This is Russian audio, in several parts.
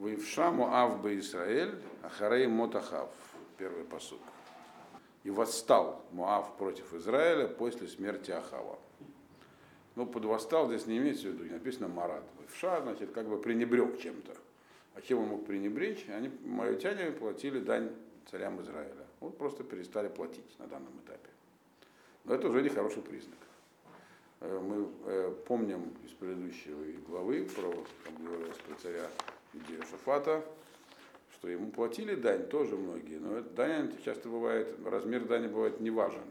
Ваивша Моав бы Израиль, Ахарей Мотахав. Первый посуд. И восстал Моав против Израиля после смерти Ахава. Ну, под восстал здесь не имеется в виду, написано Марат. Вша, значит, как бы пренебрег чем-то. А чем он мог пренебречь? Они, моавитяне, платили дань царям Израиля. Вот просто перестали платить на данном этапе. Но это уже не хороший признак. Э, мы э, помним из предыдущей главы, про, там говорилось про царя Шафата, что ему платили дань тоже многие, но дань часто бывает, размер дани бывает не важен.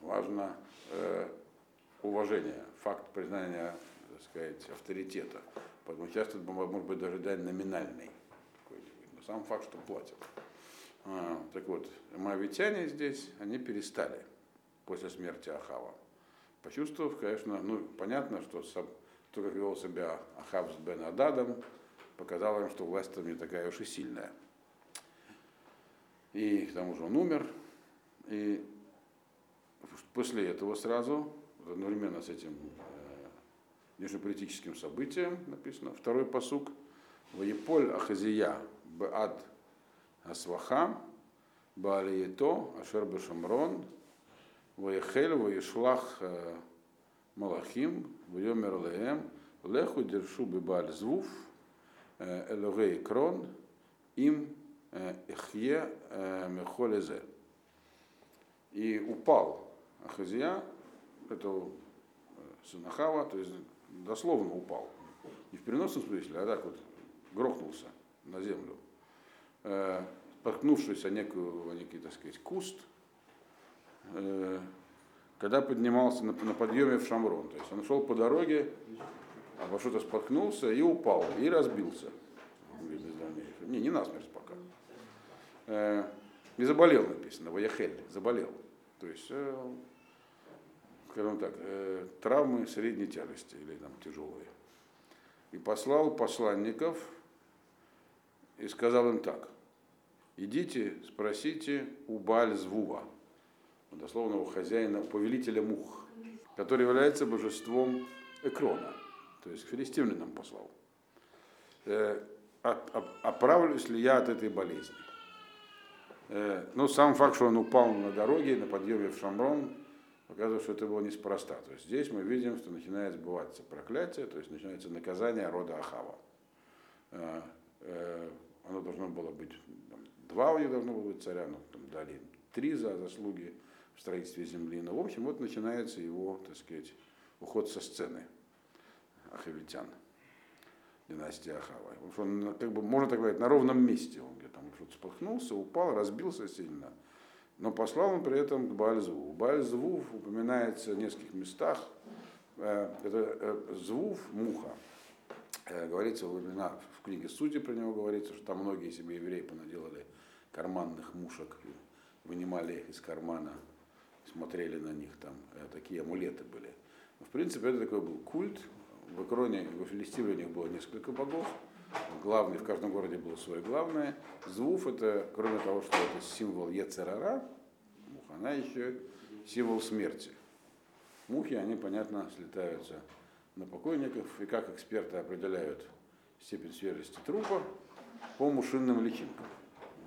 Важно э, уважение, факт признания, так сказать, авторитета. Поэтому часто может быть даже дань номинальный. Но сам факт, что платят. А, так вот, моавитяне здесь, они перестали после смерти Ахава. Почувствовав, конечно, ну, понятно, что то, как вел себя Ахав с Бен Ададом, показало им, что власть там не такая уж и сильная. И к тому же он умер. И после этого сразу, одновременно с этим э, внешнеполитическим событием, написано, второй посук, Ваеполь Ахазия Баад Асваха Баалието Ашер Бешамрон Ваехель Ваешлах э, Малахим Вайомер Леем Леху Дершу Бибаль Звуф Элогей Крон, им Эхье Мехолезе. И упал Ахазия, это Санахава, то есть дословно упал. Не в переносном смысле, а так вот грохнулся на землю, споткнувшись о некую, о некий, так сказать, куст, когда поднимался на, на подъеме в Шамрон. То есть он шел по дороге, обо что-то споткнулся и упал, и разбился. Не, не насмерть пока. Э, и заболел написано, Ваяхель, заболел. То есть, э, скажем так, э, травмы средней тяжести или там тяжелые. И послал посланников и сказал им так, идите, спросите у Бааль-Звува, дословно у хозяина, повелителя мух, который является божеством Экрона то есть к филистимлянам послал. Э, оправлюсь ли я от этой болезни? Э, ну, сам факт, что он упал на дороге, на подъеме в Шамрон, показывает, что это было неспроста. То есть здесь мы видим, что начинает сбываться проклятие, то есть начинается наказание рода Ахава. Э, оно должно было быть, там, два у них должно было быть царя, но там дали три за заслуги в строительстве земли. Но, в общем, вот начинается его, так сказать, уход со сцены ахавитян, династия Ахава. Он, как бы, можно так говорить, на ровном месте. Он где-то что-то спахнулся, упал, разбился сильно. Но послал он при этом к Баальзву. Баальзвув упоминается в нескольких местах. Э, это э, Звув, муха. Э, говорится в книге Судьи про него говорится, что там многие себе евреи понаделали карманных мушек, вынимали их из кармана, смотрели на них, там такие амулеты были. В принципе, это такой был культ, в Икроне, в Филистине у них было несколько богов. Главный, в каждом городе было свое главное. Звуф это, кроме того, что это символ Ецерара, она еще символ смерти. Мухи, они, понятно, слетаются на покойников, и как эксперты определяют степень свежести трупа по мушинным личинкам.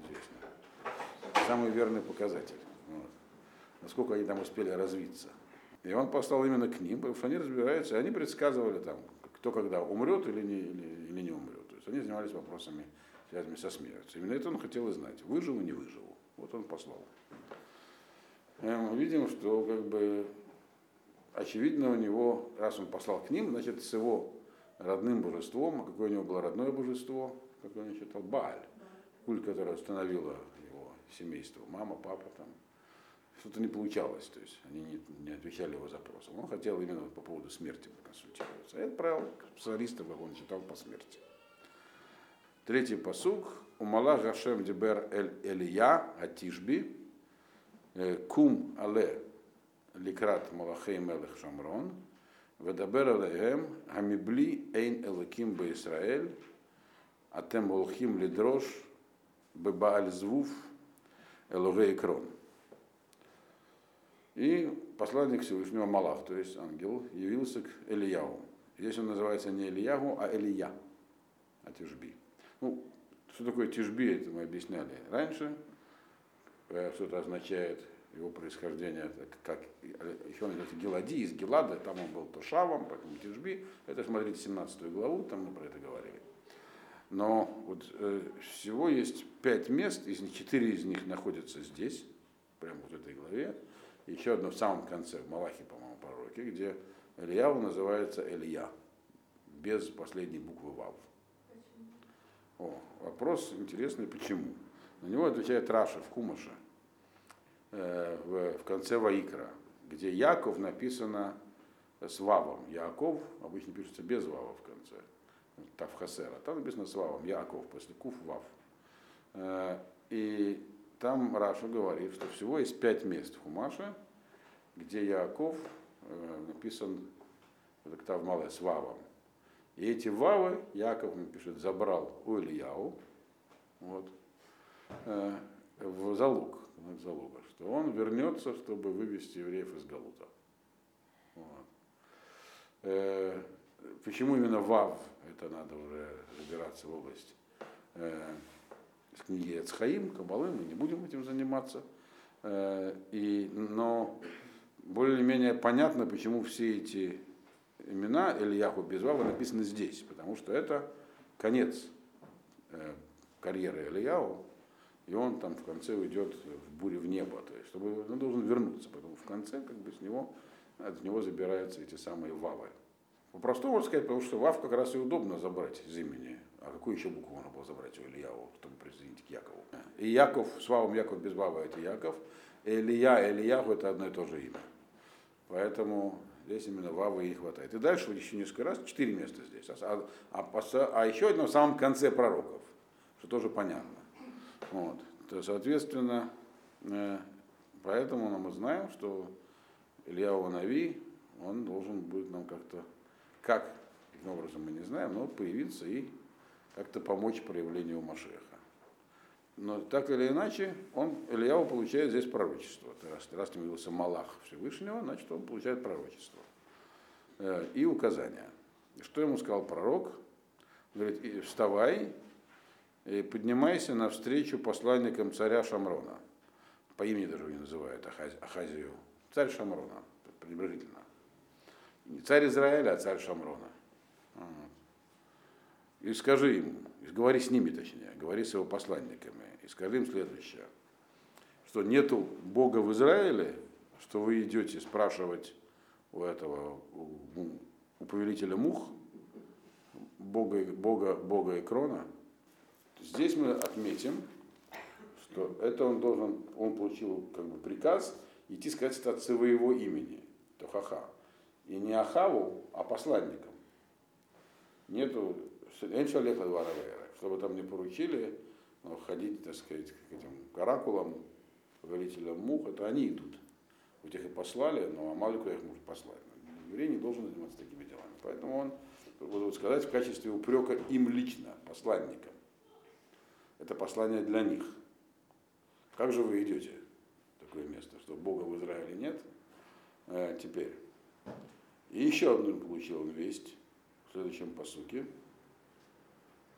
Известно. Самый верный показатель. Вот. Насколько они там успели развиться. И он послал именно к ним, потому что они разбираются, и они предсказывали там, кто когда умрет или не, или, или не умрет. То есть они занимались вопросами, связанными со смертью. Именно это он хотел и знать, выживу, не выживу. Вот он послал. И мы видим, что как бы очевидно у него, раз он послал к ним, значит, с его родным божеством, а какое у него было родное божество, как он считал, Бааль, культ, который установило его семейство, мама, папа там, что-то не получалось, то есть они не, не отвечали его запросам. Он хотел именно по поводу смерти проконсультироваться. И отправил специалистов, как он читал по смерти. Третий посук. Умала Гашем Дибер Эль Элия Атишби э, Кум Але Ликрат Малахей Мелех Шамрон Ведабер Алеем Хамибли Эйн Элаким Ба Исраэль Атем Олхим Лидрош Бебааль Звуф Элогей Крон. И посланник Всевышнего Малах, то есть ангел, явился к Элияу. Здесь он называется не Ильягу, а Элия, Атишби. Ну, что такое тишби, это мы объясняли раньше. Э, Что это означает его происхождение, это как еще он называется Гелади, из Гелада, там он был Тошавом, поэтому Тишби. Это смотрите 17 главу, там мы про это говорили. Но вот э, всего есть пять мест, из них четыре из них находятся здесь, прямо вот в этой главе. Еще одно в самом конце, в Малахе, по-моему, пророке, где Ильяву называется Илья, без последней буквы Вав. О, вопрос интересный, почему? На него отвечает Раша в Кумаше, э, в, в конце Ваикра, где Яков написано с Вавом. Яков обычно пишется без Вава в конце. Так в Хасера. Там написано с Вавом. Яков после Куф Вав. Э, и там Раша говорит, что всего есть пять мест в Хумаше, где Яков э, написан вот октав малая с Вавом. И эти Вавы Яков пишет, забрал у Ильяу вот, э, в залог, в залога, что он вернется, чтобы вывести евреев из Галута. Вот. Э, почему именно Вав? Это надо уже разбираться в области. С книги Эцхаим, Кабалы, мы не будем этим заниматься. Э, и, но более-менее понятно, почему все эти имена Ильяху без Вава написаны здесь, потому что это конец э, карьеры Ильяу, и он там в конце уйдет в буре в небо, то есть чтобы он должен вернуться, поэтому в конце как бы с него, от него забираются эти самые Вавы. По-простому можно сказать, потому что Вав как раз и удобно забрать из имени. А какую еще букву можно было забрать у Ильяу, чтобы присоединить к Якову? И Яков, с Вавом Яков без Вава это Яков, Илья, Ильяху это одно и то же имя. Поэтому здесь именно Вавы и хватает. И дальше еще несколько раз, четыре места здесь. А, а, а, а еще одно в самом конце пророков, что тоже понятно. Вот. То, соответственно, э, поэтому мы знаем, что Илья Нави, он должен будет нам как-то, как, каким образом мы не знаем, но появиться и как-то помочь проявлению Машеха. Но так или иначе, он, Ильяу получает здесь пророчество. Раз, раз не явился Малах Всевышнего, значит, он получает пророчество э, и указания. Что ему сказал пророк? Говорит, вставай и поднимайся навстречу посланникам царя Шамрона. По имени даже его не называют, Ахаз, Ахазию. Царь Шамрона, пренебрежительно. Не царь Израиля, а царь Шамрона. И скажи им, говори с ними точнее, говори с его посланниками, и скажи им следующее, что нету Бога в Израиле, что вы идете спрашивать у этого, у, у повелителя мух, Бога, Бога, Бога Экрона, здесь мы отметим, что это он должен, он получил как бы приказ идти сказать это от своего имени, Тохаха. И не Ахаву, а посланникам. Нету чтобы там не поручили но ходить, так сказать, к этим каракулам, повелителям мух, это они идут. Вот их и послали, но Амалику их может послать. Еврей не должен заниматься такими делами. Поэтому он, буду сказать, в качестве упрека им лично, посланникам. Это послание для них. Как же вы идете в такое место, что Бога в Израиле нет? Э, теперь. И еще одну получил он весть в следующем посуке.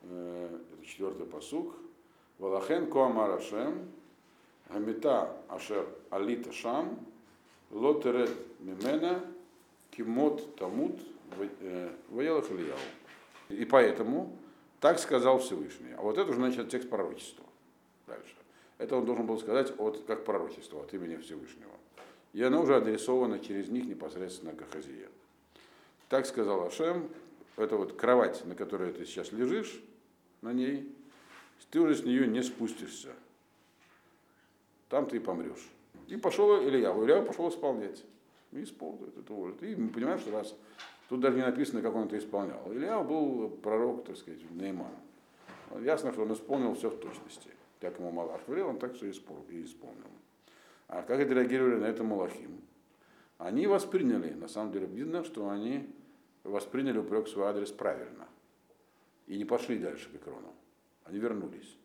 Э, это четвертый посук. Валахен Коамар Ашем, Гамита Ашер Алита Шам, Лотерет Мимена, Кимот Тамут, Ваелах Ильяу. И поэтому так сказал Всевышний. А вот это уже значит текст пророчества. Дальше. Это он должен был сказать от, как пророчество от имени Всевышнего. И оно уже адресовано через них непосредственно к Ахазия. Так сказал Ашем, это вот кровать, на которой ты сейчас лежишь, на ней, ты уже с нее не спустишься. Там ты и помрешь. И пошел Илья, Илья пошел исполнять. И исполнит это уже. И мы понимаем, что раз тут даже не написано, как он это исполнял. Илья был пророк, так сказать, Нейман. Ясно, что он исполнил все в точности. Как ему Малах говорил, он так все и исполнил. А как это реагировали на это Малахим? Они восприняли, на самом деле видно, что они восприняли упрек в свой адрес правильно. И не пошли дальше к Икрону. Они вернулись.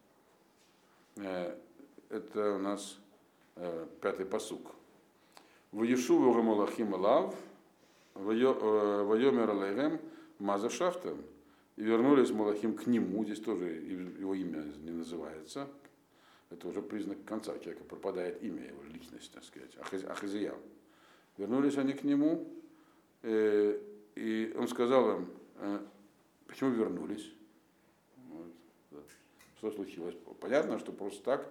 Э, это у нас э, пятый посук. В Ешуву Гамалахим Лав, Вайомер Алейгем Мазашафтем, И вернулись Малахим к нему, здесь тоже его имя не называется. Это уже признак конца, человека пропадает имя, его личность, так сказать, Ахазия. Вернулись они к нему, э, и он сказал им, э, почему вернулись? Вот, да. Что случилось? Понятно, что просто так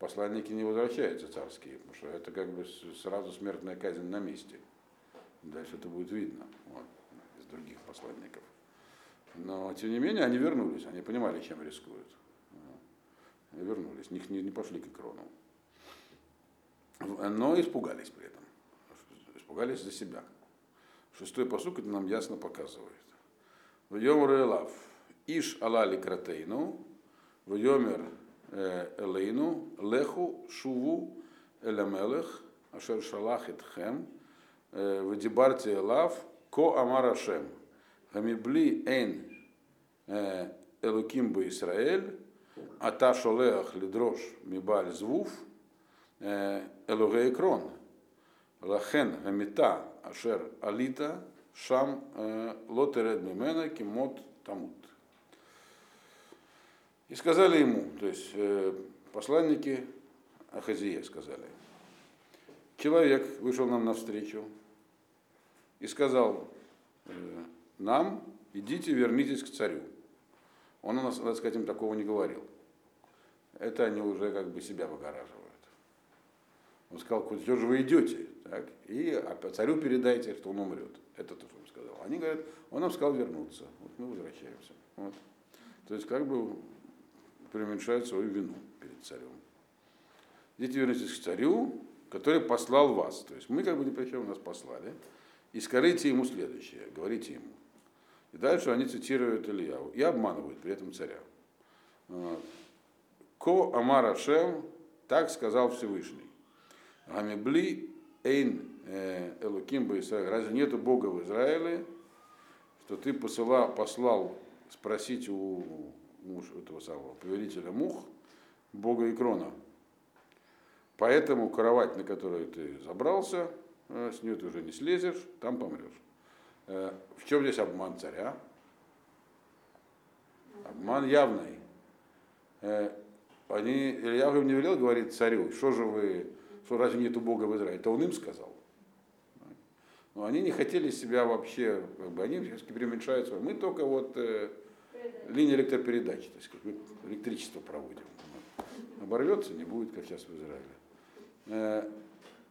посланники не возвращаются царские, потому что это как бы сразу смертная казнь на месте. Дальше это будет видно вот, из других посланников. Но, тем не менее, они вернулись, они понимали, чем рискуют. И вернулись, не, не, не пошли к икрону. Но испугались при этом. Испугались за себя. Шестой посук это нам ясно показывает. В Йомр Элав. Иш алали кратейну. В Йомер э, элейну. Леху шуву элямелех. Ашер шалах итхем. Э, в Дибарте Элав. Ко амар Ашем. Хамибли эйн э, элуким бы Исраэль. Ата шолеах лидрош мибаль звуф. Элугей крон. Лахен гамита ашер алита шам лотеред мимена кимот тамут. И сказали ему, то есть посланники Ахазия сказали, человек вышел нам навстречу и сказал нам, идите, вернитесь к царю. Он у нас, так сказать, им такого не говорил. Это они уже как бы себя выгораживают. Он сказал, куда же вы идете? Так, и царю передайте, что он умрет. Это то, что он сказал. Они говорят, он нам сказал вернуться. Вот мы возвращаемся. Вот. То есть как бы преуменьшают свою вину перед царем. Идите вернитесь к царю, который послал вас. То есть мы как бы ни при чем нас послали. И скажите ему следующее, говорите ему. И дальше они цитируют Ильяву и обманывают при этом царя. Ко Амара Шем, так сказал Всевышний. Гамебли Эйн э, Элуким Израиль. Разве нету Бога в Израиле, что ты посылал, послал спросить у муж этого самого повелителя мух, Бога Икрона. Поэтому кровать, на которую ты забрался, э, с нее ты уже не слезешь, там помрешь. Э, в чем здесь обман царя? Обман явный. Они, Илья не велел говорить царю, что же вы что разве нету Бога в Израиле? Это он им сказал. Но они не хотели себя вообще, как бы, они преуменьшают свое. Мы только вот э, линия электропередачи, то есть как электричество проводим. Оборвется, не будет, как сейчас в Израиле. Э,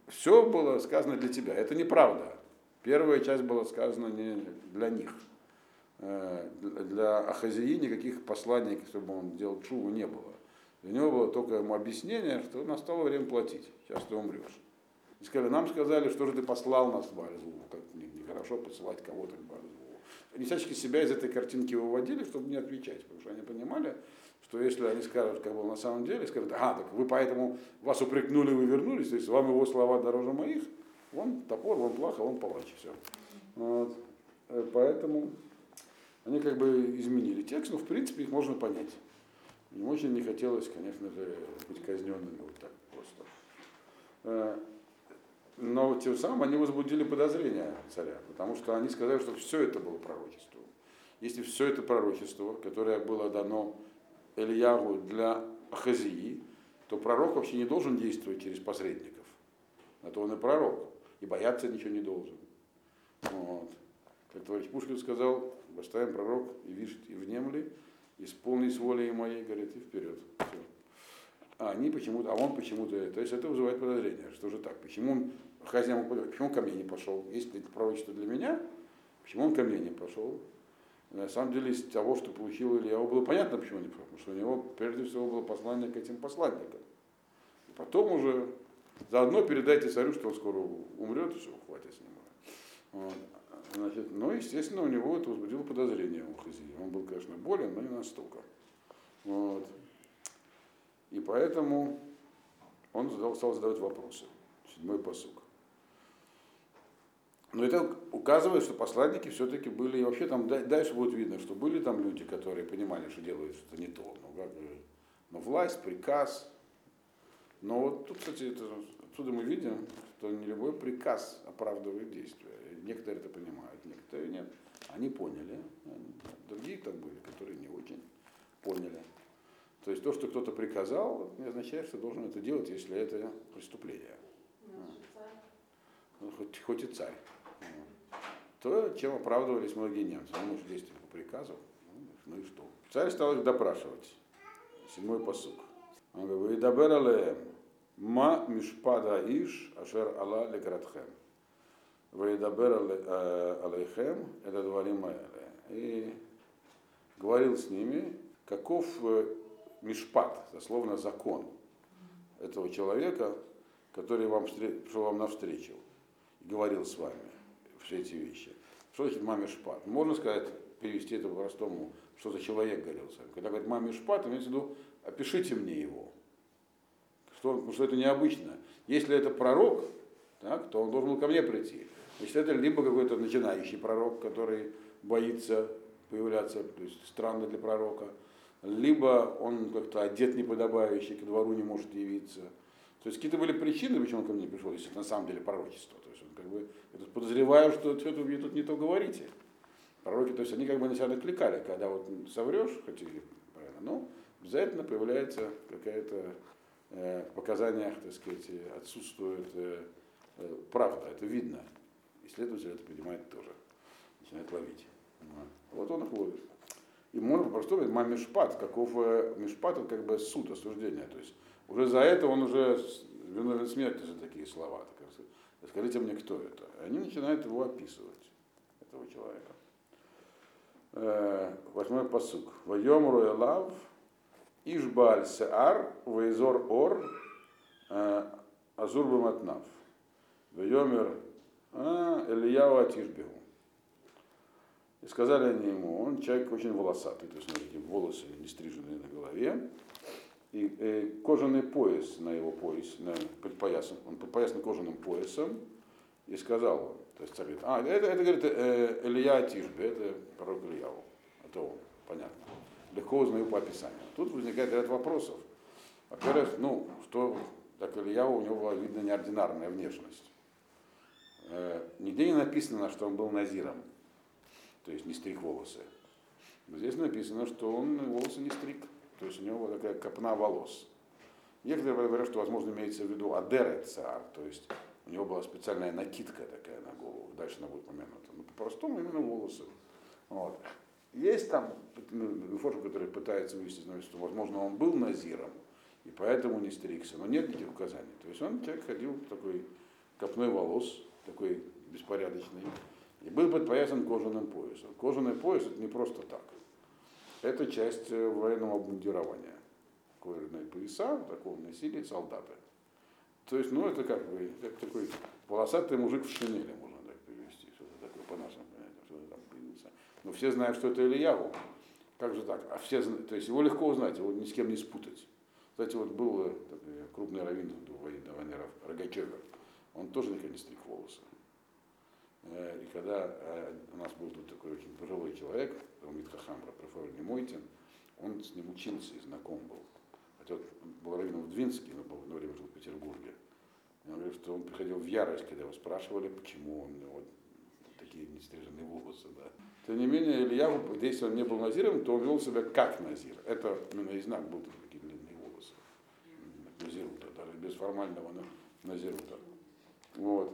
все было сказано для тебя. Это неправда. Первая часть была сказана не для них. Э, для Ахазии никаких посланий, чтобы он делал чуву, не было. У него было только ему объяснение, что настало время платить, сейчас ты умрешь. И сказали, нам сказали, что же ты послал нас в Бальзу, как нехорошо посылать кого-то в Бальзу. Они всячески себя из этой картинки выводили, чтобы не отвечать, потому что они понимали, что если они скажут, как было на самом деле, скажут, а, так вы поэтому вас упрекнули, вы вернулись, то есть вам его слова дороже моих, он топор, он плохо, он палач, все. Вот. Э, поэтому они как бы изменили текст, но в принципе их можно понять. Им очень не хотелось, конечно же, быть казненными вот так просто. Э, но тем самым они возбудили подозрения царя, потому что они сказали, что все это было пророчество. Если все это пророчество, которое было дано Ильягу для Ахазии, то пророк вообще не должен действовать через посредников. А то он и пророк, и бояться ничего не должен. Вот. Как товарищ Пушкин сказал, восставим пророк и видит и внемли, исполни с волей моей, говорит, и вперед. Все. А они почему-то, а он почему-то, то есть это вызывает подозрение, что же так, почему он, хозяин, почему он ко мне не пошел, если это пророчество для меня, почему он ко мне не пошел? На самом деле из того, что получил Илья, было понятно, почему он не пошел, потому что у него прежде всего было послание к этим посланникам. И потом уже заодно передайте царю, что он скоро умрет, и все, хватит с него. Вот. Значит, но, естественно, у него это возбудило подозрение у Хазии. Болен, но не настолько. Вот. И поэтому он задал, стал задавать вопросы. Седьмой посук. Но это указывает, что посланники все-таки были, и вообще там дальше будет видно, что были там люди, которые понимали, что делают что-то не то. Но, как бы, но власть, приказ. Но вот тут, кстати, это, отсюда мы видим, что не любой приказ оправдывает действие. Некоторые это понимают, некоторые нет. Они поняли, другие так были, которые не очень поняли. То есть то, что кто-то приказал, не означает, что должен это делать, если это преступление. Ну, хоть, хоть и царь. То, чем оправдывались многие немцы. Ну, мы же действовали по приказу. Ну и что? Царь стал их допрашивать. Седьмой посук. Он говорит, «Идабер ма мишпада иш, ашер ала лекаратхем. Ваидабер алейхем, это дворим И говорил с ними, каков мишпат, дословно закон этого человека, который вам пришел вам навстречу говорил с вами все эти вещи. Что значит маме шпат? Можно сказать, перевести это по-простому, что за человек говорил с вами. Когда говорит маме шпат, имеется в виду, опишите мне его. Что, потому что это необычно. Если это пророк, так, то он должен был ко мне прийти. Значит, это либо какой-то начинающий пророк, который боится появляться, то есть странно для пророка, либо он как-то одет неподобающий, к двору не может явиться. То есть какие-то были причины, почему он ко мне пришел, если это на самом деле пророчество. То есть он как бы, я тут подозреваю, что что-то вы тут не то говорите. Пророки, то есть они как бы на себя накликали, когда вот соврешь, хотели правильно, но обязательно появляется какая-то э, в показаниях, так сказать, отсутствует э, э, правда, это видно. Исследователь это понимает тоже, начинает ловить. Вот он их ловит. И можно по-простому говорить, мамишпат, каков э, мишпат, это как бы суд, осуждение. То есть уже за это он уже виновен смерти за такие слова. Так, скажите мне, кто это? И они начинают его описывать, этого человека. Э, восьмой посук. Вайом руэлав ишбаль сеар вейзор ор э, азур баматнав. Вайомер Ильяу Атишбегу. И сказали они ему, он человек очень волосатый, то есть смотрите, волосы не стриженные на голове, и, и э, кожаный пояс на его поясе, на, подпоясан, он подпоясан кожаным поясом, и сказал то есть говорит, а, это, это говорит, э, Илья Тишбе, это пророк Ильяу, это он, понятно. Легко узнаю по описанию. Тут возникает ряд вопросов. Во-первых, ну, что так Ильяу, у него была, видно, неординарная внешность. Э, нигде не написано, что он был назиром то есть не стриг волосы. Но здесь написано, что он волосы не стриг, то есть у него вот такая копна волос. Некоторые говорят, что, возможно, имеется в виду адерет цар, то есть у него была специальная накидка такая на голову, дальше она будет упомянута. Но по-простому именно волосы. Вот. Есть там фото, который пытается выяснить, что, возможно, он был назиром, и поэтому не стригся, но нет никаких указаний. То есть он человек ходил такой копной волос, такой беспорядочный, и был подпоясан кожаным поясом. Кожаный пояс это не просто так. Это часть э, военного обмундирования. Кожаные пояса, такого носили солдаты. То есть, ну, это как бы как такой полосатый мужик в шинели, можно так перевести, что-то такое по нашим понятиям, что там появился. Но все знают, что это Ильяву. Как же так? А все, то есть его легко узнать, его ни с кем не спутать. Кстати, вот был э, такой крупный раввин до войны Рогачевер. Он тоже никогда не стриг волосы. Э, и когда э, у нас был тут такой очень пожилой человек, Талмит Хахамра, профессор Немойтин, он с ним учился и знаком был. Хотя он был раввином в Двинске, но был, на время жил в Петербурге. И он говорит, что он приходил в ярость, когда его спрашивали, почему он вот, такие нестриженные волосы. Да. Тем не менее, Илья, если он не был назиром, то он вел себя как назир. Это именно и знак был такие длинные волосы. Назирута, даже без формального назирута. Вот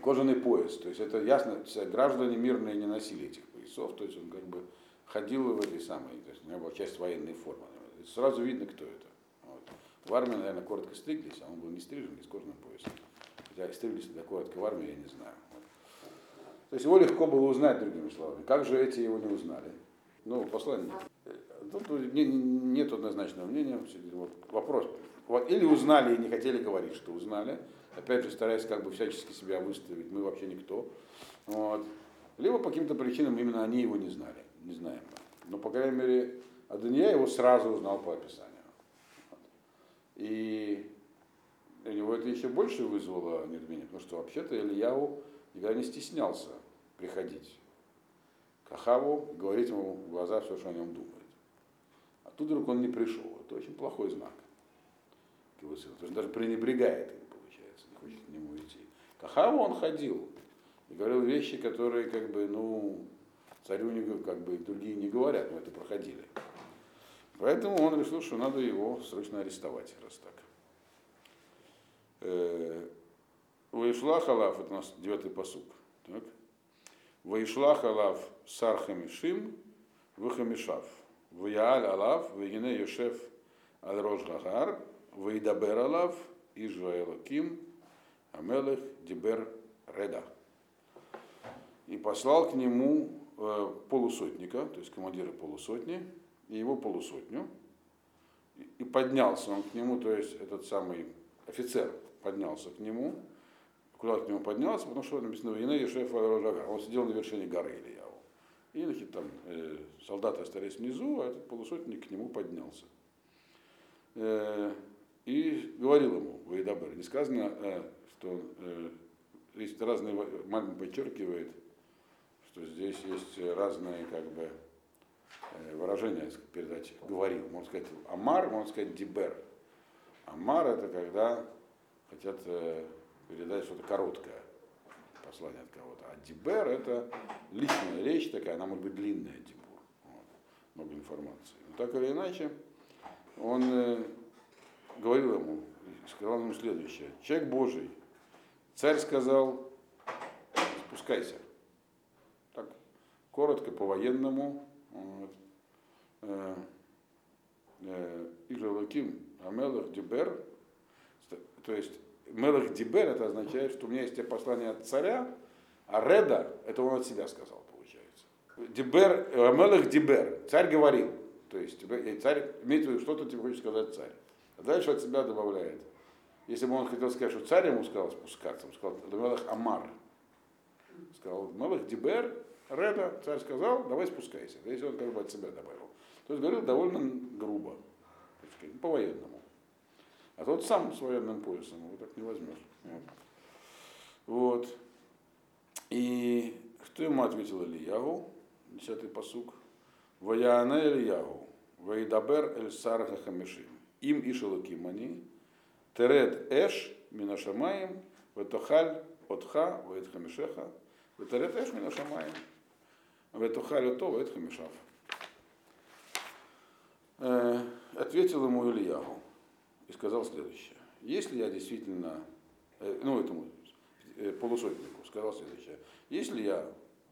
кожаный пояс. То есть это ясно, граждане мирные не носили этих поясов, то есть он как бы ходил в этой самой, то есть у него была часть военной формы. Сразу видно, кто это. Вот. В армии, наверное, коротко стриглись, а он был не стрижен, с кожаным поясом. Хотя стриглись до коротко в армии, я не знаю. Вот. То есть его легко было узнать, другими словами. Как же эти его не узнали? Ну, послание. Тут нет однозначного мнения. Вот вопрос. Вот, или узнали и не хотели говорить, что узнали, опять же стараясь как бы всячески себя выставить, мы вообще никто. Вот. Либо по каким-то причинам именно они его не знали, не знаем. Но, по крайней мере, Адония его сразу узнал по описанию. Вот. И для него это еще больше вызвало недоумение, потому что вообще-то Ильяу никогда не стеснялся приходить к Ахаву говорить ему в глаза все, что о нем думает. А тут вдруг он не пришел. Это очень плохой знак. То есть даже пренебрегает им хочет к нему идти. К Ахаву он ходил. И говорил вещи, которые, как бы, ну, царю не, как бы, другие не говорят, мы это проходили. Поэтому он решил, что надо его срочно арестовать, раз так. Ваишла халав, это у нас девятый посук. Ваишла халав сархамишим вахамишав. Ваяаль алав, вегине йошев аль рош гагар, ваидабер алав, Ижраэлаким, Амелех Дибер Реда. И послал к нему э, полусотника, то есть командира полусотни, и его полусотню. И поднялся он к нему, то есть этот самый офицер поднялся к нему. Куда к нему поднялся? Потому что написано в Ине Ешеф Он сидел на вершине горы Ильяу. И значит, там э, солдаты остались внизу, а этот полусотник к нему поднялся. Э, и говорил ему, Ваидабер, не сказано, э, что э, есть разные, Мальбин подчеркивает, что здесь есть разные как бы э, выражения передачи. Говорил, можно сказать Амар, можно сказать Дибер. Амар это когда хотят передать что-то короткое, послание от кого-то. А Дибер это личная речь такая, она может быть длинная, Дибур. Вот. Много информации. Но так или иначе, он говорил ему, сказал ему следующее. Человек Божий, царь сказал, спускайся. Так, коротко, по-военному. Э, э, איש האלוקים המלך דיבר, то есть מלך דיבר это означает, что у меня есть тебе послание от царя, а רדה это он от себя сказал, получается. דיבר, המלך דיבר, царь говорил. То есть царь имеет в виду, что-то тебе хочет сказать царь. А дальше от себя добавляет. Если бы он хотел сказать, что царь ему сказал спускаться, он сказал, Мелах Амар. Сказал, Мелах Дибер, Реда, царь сказал, давай спускайся. Если он как бы от себя добавил. То есть говорил довольно грубо, по-военному. А тот сам с военным поясом, его так не возьмешь. Вот. И что ему ответил Ильягу, десятый посук? Ваяна Ильягу, Ваидабер Эль Сарха Хамишим им ишелуким они, теред эш минашамаем, ветохаль отха, вет хамишеха, ветеред эш минашамаем, ветохаль ото, вет хамишав. Ответил ему Ильягу и сказал следующее. Если я действительно, ну этому полусотнику сказал следующее. Если я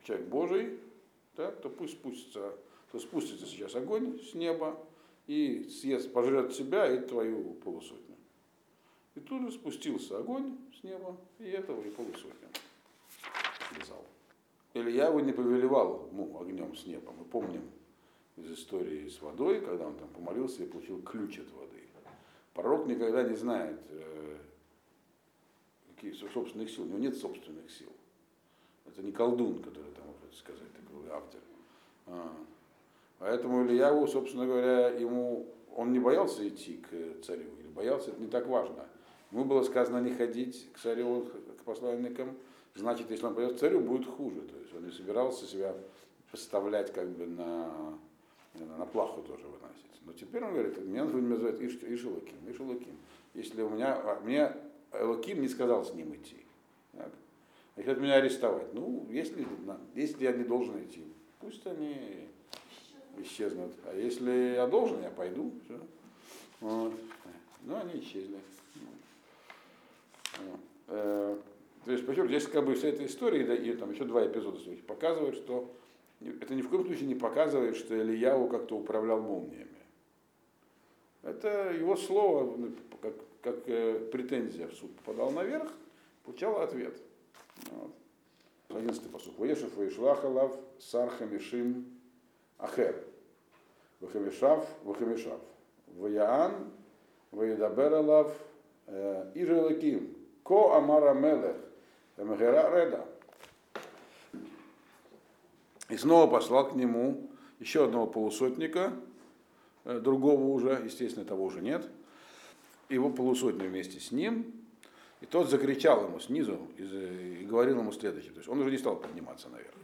человек Божий, да, то пусть спустится, то спустится сейчас огонь с неба, и съест, пожрет себя и твою полусотню. И тут же спустился огонь с неба, и этого и полусотню связал. Илья его не повелевал ему огнем с неба. Мы помним из истории с водой, когда он там помолился и получил ключ от воды. Пророк никогда не знает э, каких собственных сил. У него нет собственных сил. Это не колдун, который там может сказать, такой автор. А, Поэтому Ильяву, собственно говоря, ему, он не боялся идти к царю, или боялся, это не так важно. Ему было сказано не ходить к царю, к посланникам, значит, если он пойдет к царю, будет хуже. То есть он не собирался себя поставлять как бы на, на, плаху тоже выносить. Но теперь он говорит, меня называют Иш, Ишелаким, Ишелаким. Если у меня, а, мне Элаким не сказал с ним идти. Так? Они хотят меня арестовать. Ну, если, если я не должен идти, пусть они исчезнут. А если я должен, я пойду. Все. Вот. Ну, они исчезли. Э, то есть, почему здесь как бы вся эта история, и там еще два эпизода показывают, что это ни в коем случае не показывает, что Ильяу как-то управлял молниями. Это его слово, ну, как, как э, претензия в суд попадал наверх, получал ответ. Вот. 11 посуд. Воешев Ваишлахалав Сархамишим Ахер. Вахамишав, Вахамишав. Ваяан, Ваидабер Алав, Ирелаким. Ко Амара Мелех. Мегера Реда. И снова послал к нему еще одного полусотника, другого уже, естественно, того уже нет, его полусотни вместе с ним, и тот закричал ему снизу и говорил ему следующее. То есть он уже не стал подниматься наверх.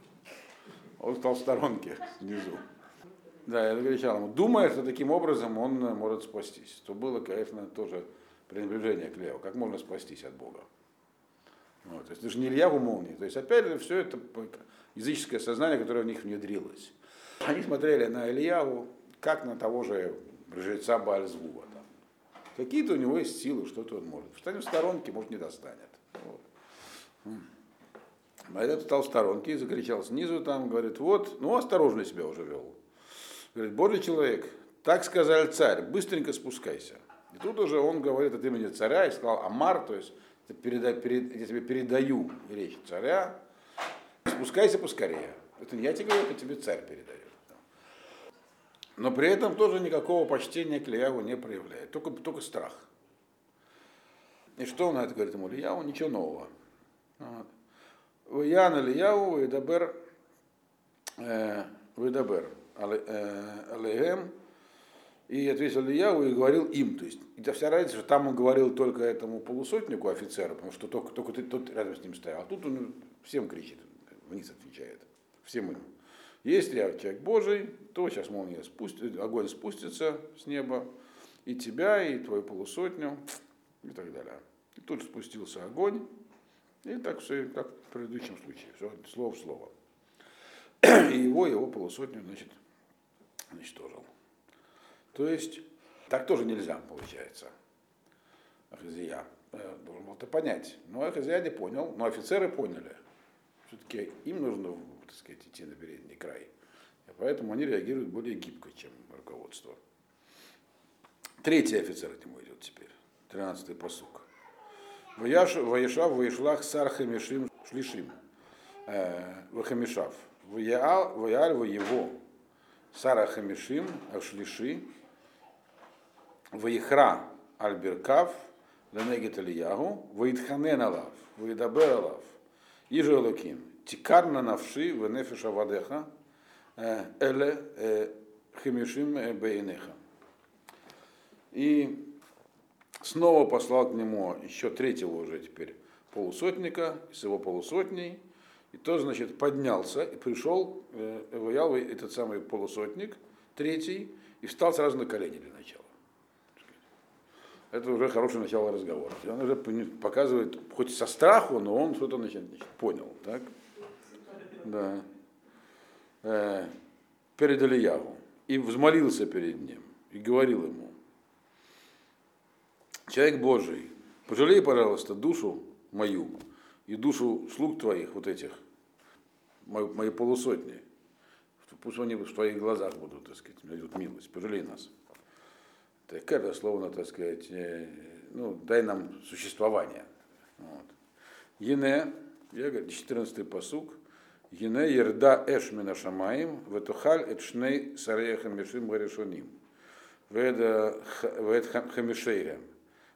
Он стал в сторонке внизу. Да, я закричал ему, думая, что таким образом он может спастись. То было, конечно, тоже пренебрежение к Леву. Как можно спастись от Бога? Вот, то есть это же не Ильяву молнии. То есть опять же все это языческое сознание, которое в них внедрилось. Они смотрели на Ильяву, как на того же жреца Баальзвува. Какие-то у него есть силы, что-то он может. Встанет в сторонке, может, не достанет. Вот. А этот встал в сторонке и закричал снизу, там, говорит, вот, ну, осторожно себя уже вел. Говорит, Божий человек, так сказал царь, быстренько спускайся. И тут уже он говорит от имени царя и сказал Амар, то есть переда, перед, я тебе передаю речь царя, спускайся поскорее. Это не я тебе говорю, это тебе царь передает. Но при этом тоже никакого почтения к Ильяву не проявляет, только, только страх. И что он на это говорит ему? Ильяву ничего нового. Ян Ильяву и Дабер Выдабер Алейгем и ответил Ильяву и говорил им. То есть это вся разница, что там он говорил только этому полусотнику офицеру, потому что только, только тот рядом с ним стоял. А тут он всем кричит, вниз отвечает. Всем им. Если я человек Божий, то сейчас молния спустит, огонь спустится с неба, и тебя, и твою полусотню, и так далее. И тут спустился огонь, и так все, как в предыдущем случае, все слово в слово. И его, его полусотню, значит, уничтожил. То есть, так тоже нельзя, получается. Ахазия э, должен был это понять. Но Ахазия не понял, но офицеры поняли. Все-таки им нужно так сказать, идти на передний край. И поэтому они реагируют более гибко, чем руководство. Третий офицер к нему идет теперь. Тринадцатый посук. Ваешав, Ваешлах, Сар Хамишим, Шлишим. Э, Вахамишав. Ваяль, Воево, Сара Хамишим, Ашлиши. Ваихра, Альберкав, Ленегет Ильягу, Ваидханен Алав, Ваидабер Алав, Ижу Элоким, Тикарна навши венефеша вадеха эле хемишим бейнеха. И снова послал к нему еще третьего уже теперь полусотника с его полусотней. И тот, значит, поднялся и пришел, воял этот самый полусотник, третий, и встал сразу на колени для начала. Это уже хорошее начало разговора. Он уже показывает, хоть со страху, но он что-то значит, понял. Так? да, э, перед Ильяву и взмолился перед ним и говорил ему, человек Божий, пожалей, пожалуйста, душу мою и душу слуг твоих, вот этих, мои, полусотни, пусть они в твоих глазах будут, так сказать, милость, пожалей нас. Так это словно, так сказать, э, ну, дай нам существование. Вот. Ене, я говорю, 14 посук, Гине ерда эш мина шамаим, ветухаль эт шней сарея хамишим гаришоним. Вед хамишейрем.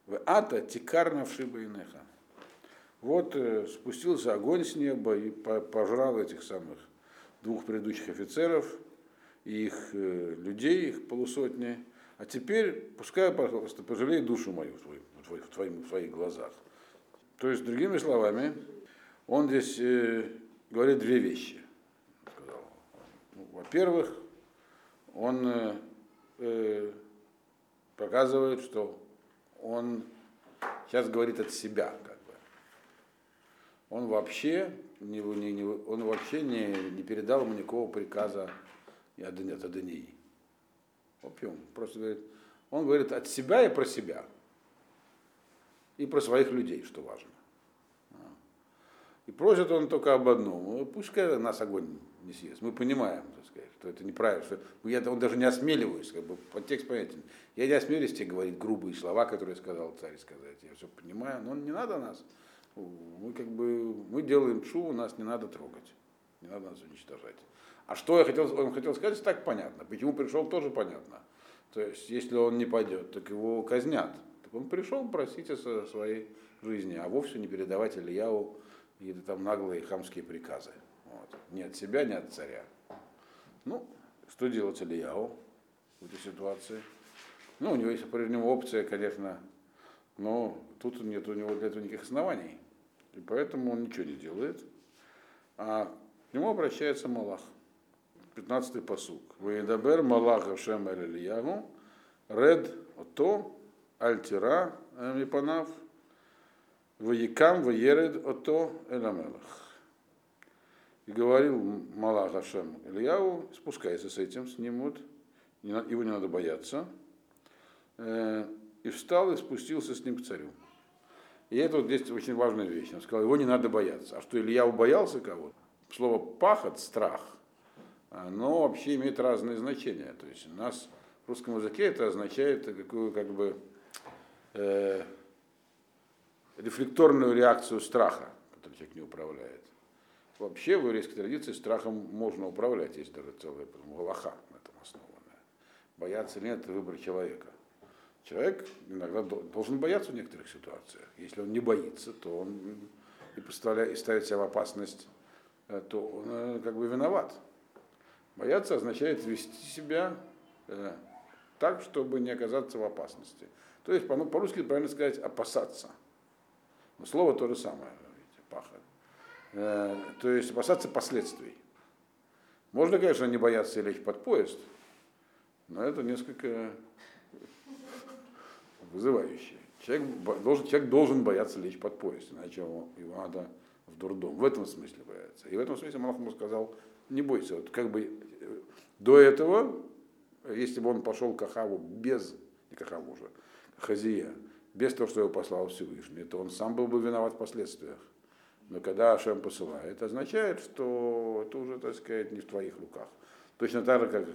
В ата тикарна вшибайнеха. Вот э, спустился огонь с неба и пожрал этих самых двух предыдущих офицеров и их э, людей, их полусотни. А теперь пускай, пожалуйста, пожалей душу мою в, твой, в, твой, в, твоих глазах. То есть, другими словами, он здесь э, говорит две вещи. Ну, во-первых, он э, э, показывает, что он сейчас говорит от себя, как бы. Он вообще не, не, не, он вообще не, не передал ему никакого приказа от Адонии. Опиум. Просто говорит, он говорит от себя и про себя. И про своих людей, что важно. И просит он только об одном. «Ну, пускай нас огонь не съест. Мы понимаем, так сказать, что это неправильно. Что я он даже не осмеливаюсь, как бы подтекст понятен. Я не осмелюсь тебе говорить грубые слова, которые сказал царь сказать. Я все понимаю, но не надо нас. Мы как бы мы делаем шум, нас не надо трогать. Не надо нас уничтожать. А что я хотел, он хотел сказать, так понятно. Почему пришел, тоже понятно. То есть, если он не пойдет, так его казнят. Так он пришел просить о своей жизни, а вовсе не передавать Ильяу какие-то там наглые хамские приказы. Вот. Не от себя, не от царя. Ну, что делать Ильяу в этой ситуации? Ну, у него есть по-прежнему опция, конечно, но тут нет у него для этого никаких оснований. И поэтому он ничего не делает. А к нему обращается Малах. 15-й посук. Ваидабер Малах Ашем Ильягу, Ред Ото, Альтира Мипанав, Ваякам ваеред ото эламелах. И говорил Малах Ашем Ильяу, спускайся с этим, с ним вот, его не надо бояться. Э, и встал и спустился с ним к царю. И это вот здесь очень важная вещь. Он сказал, его не надо бояться. А что Илья убоялся кого-то? Слово пахот, страх, оно вообще имеет разные значения. То есть у нас в русском языке это означает какую как бы э, рефлекторную реакцию страха, который человек не управляет. Вообще в еврейской традиции страхом можно управлять, есть даже целая галаха на этом основанная. Бояться нет, это выбор человека. Человек иногда должен бояться в некоторых ситуациях. Если он не боится, то он и, представляет, и ставит себя в опасность, э, то он э, как бы виноват. Бояться означает вести себя э, так, чтобы не оказаться в опасности. То есть, ну, по-русски правильно сказать, опасаться. Но слово то же самое, видите, пахать. Э, то есть опасаться последствий. Можно, конечно, не бояться лечь под поезд, но это несколько вызывающе. Человек должен, человек должен бояться лечь под поезд, иначе его, его надо в дурдом. В этом смысле бояться. И в этом смысле Малах ему сказал, не бойся. Вот как бы э, до этого, если бы он пошел к Ахаву без, не к Ахаву уже, Хазия, без того, что его послал Всевышний, то он сам был бы виноват в последствиях. Но когда Ашем посылает, это означает, что это уже, так сказать, не в твоих руках. Точно так же, как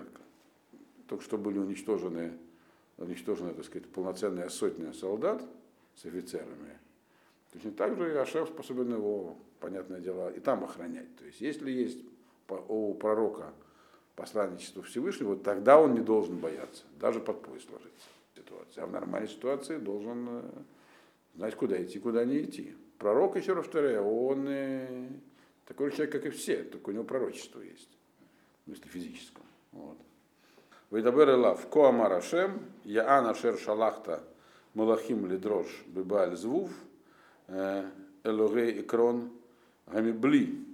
только что были уничтожены уничтожена, так сказать, полноценная сотня солдат с офицерами, точно так же и Ашев способен его, понятное дело, и там охранять. То есть, если есть у пророка посланничество Всевышнего, тогда он не должен бояться, даже под пояс ложиться. Ситуация. А в нормальной ситуации должен э, знать, куда идти, куда не идти. Пророк, еще раз повторяю, он э, такой же человек, как и все, только у него пророчество есть, в смысле физическом. Вот. Вейдабер Элав, Коамар Ашем, Яан Ашер Шалахта, Малахим Лидрош, Бибаль Звув, э, Элогей Икрон, Гамибли,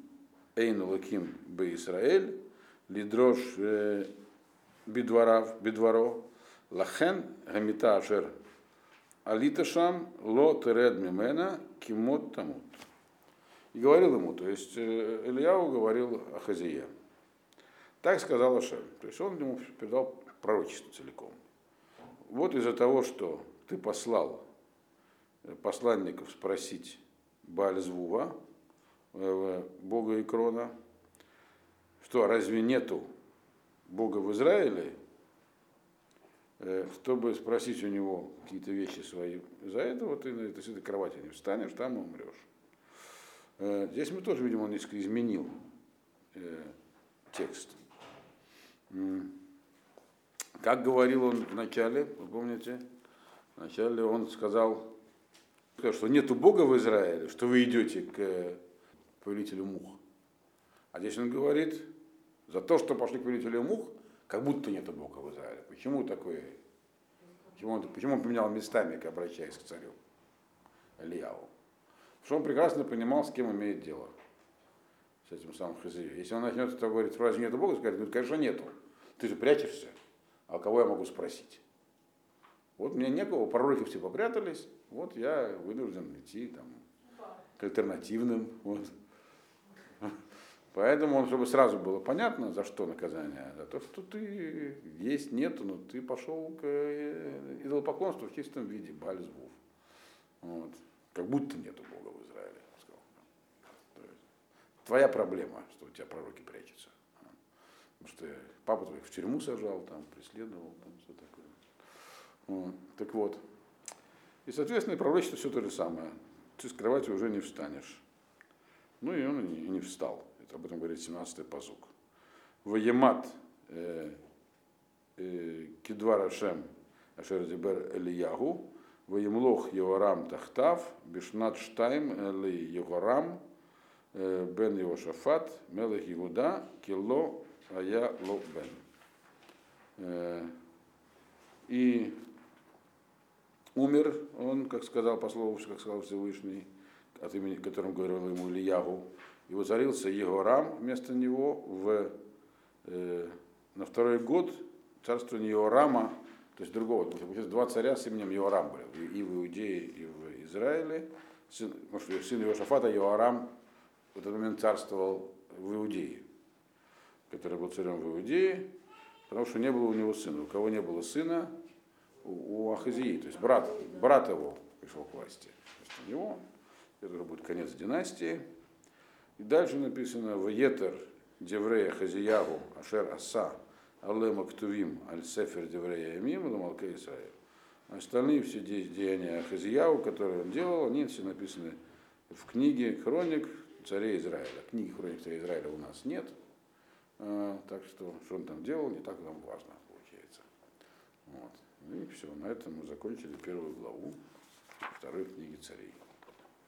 Эйн Лаким Бе Исраэль, Лидрош э, Бидварав, Бидваро, Лахен, Гамита Ашер Алиташам, Ло Теред Мимена, Кимот Тамут. И говорил ему, то есть э, Ильяу говорил о Хазие. Так сказал Ашем. То есть он ему передал пророчество целиком. Вот из-за того, что ты послал э, посланников спросить Баальзвува, э, Бога Икрона, что разве нету Бога в Израиле, э, чтобы спросить у него какие-то вещи свои. За это вот ты на этой, этой кровати не встанешь, там умрешь. Здесь мы тоже, видимо, он несколько изменил текст. Как говорил он в начале, вы помните? Вначале он сказал, что нету Бога в Израиле, что вы идете к повелителю мух. А здесь он говорит, за то, что пошли к повелителю мух, как будто нету Бога в Израиле. Почему такое? Почему он, почему он поменял местами, обращаясь к царю Ильяву? Потому что он прекрасно понимал, с кем имеет дело с этим самым Хазией. Если он начнет это говорить, разве нету Бога, скажет, ну, конечно, нету. Ты же прячешься. А кого я могу спросить? Вот мне некого, пророки все попрятались, вот я вынужден идти там, к альтернативным. Вот. Поэтому, чтобы сразу было понятно, за что наказание, за то, что ты есть, нету, но ты пошел к э, идолопоклонству в чистом виде, Бальзвув. Вот. Как будто нету Бога в Израиле. Твоя проблема, что у тебя пророки прячутся. Потому что папа твой в тюрьму сажал, там, преследовал, там, все такое. Вот. Так вот. И, соответственно, и пророчество все то же самое. Ты с кровати уже не встанешь. Ну и он и не встал. Это об этом говорит 17-й позук. Ваемат э, э, кидвар Ашем Ашер Дибер Элиягу, Ваемлох Йорам Тахтав, Бишнат Штайм Эли Йорам, э, Бен Йошафат, Мелех Игуда, Кило а я Лобен. Э, и умер он, как сказал по слову, как сказал Всевышний, от имени которым говорил ему Ильягу, и воцарился Егорам вместо него в, э, на второй год царствования Иорама, то есть другого, то есть два царя с именем Иорам были, и в Иудее, и в Израиле, сын, что сын Иошафата, Иоарам, в этот момент царствовал в Иудее, который был царем в Иудее, потому что не было у него сына. У кого не было сына, у, у Ахазии, то есть брат, брат его пришел к власти. То есть у него, это уже будет конец династии. И дальше написано в Етер Деврея Хазиягу Ашер Аса Алема Ктувим Аль Сефер Деврея Ямим Ламалка Исраиль. Остальные все де- деяния Хазияу, которые он делал, они все написаны в книге хроник царей Израиля. Книги хроник царей Израиля у нас нет. А, так что, что он там делал, не так нам важно, получается. Вот. Ну и все, на этом мы закончили первую главу второй книги царей.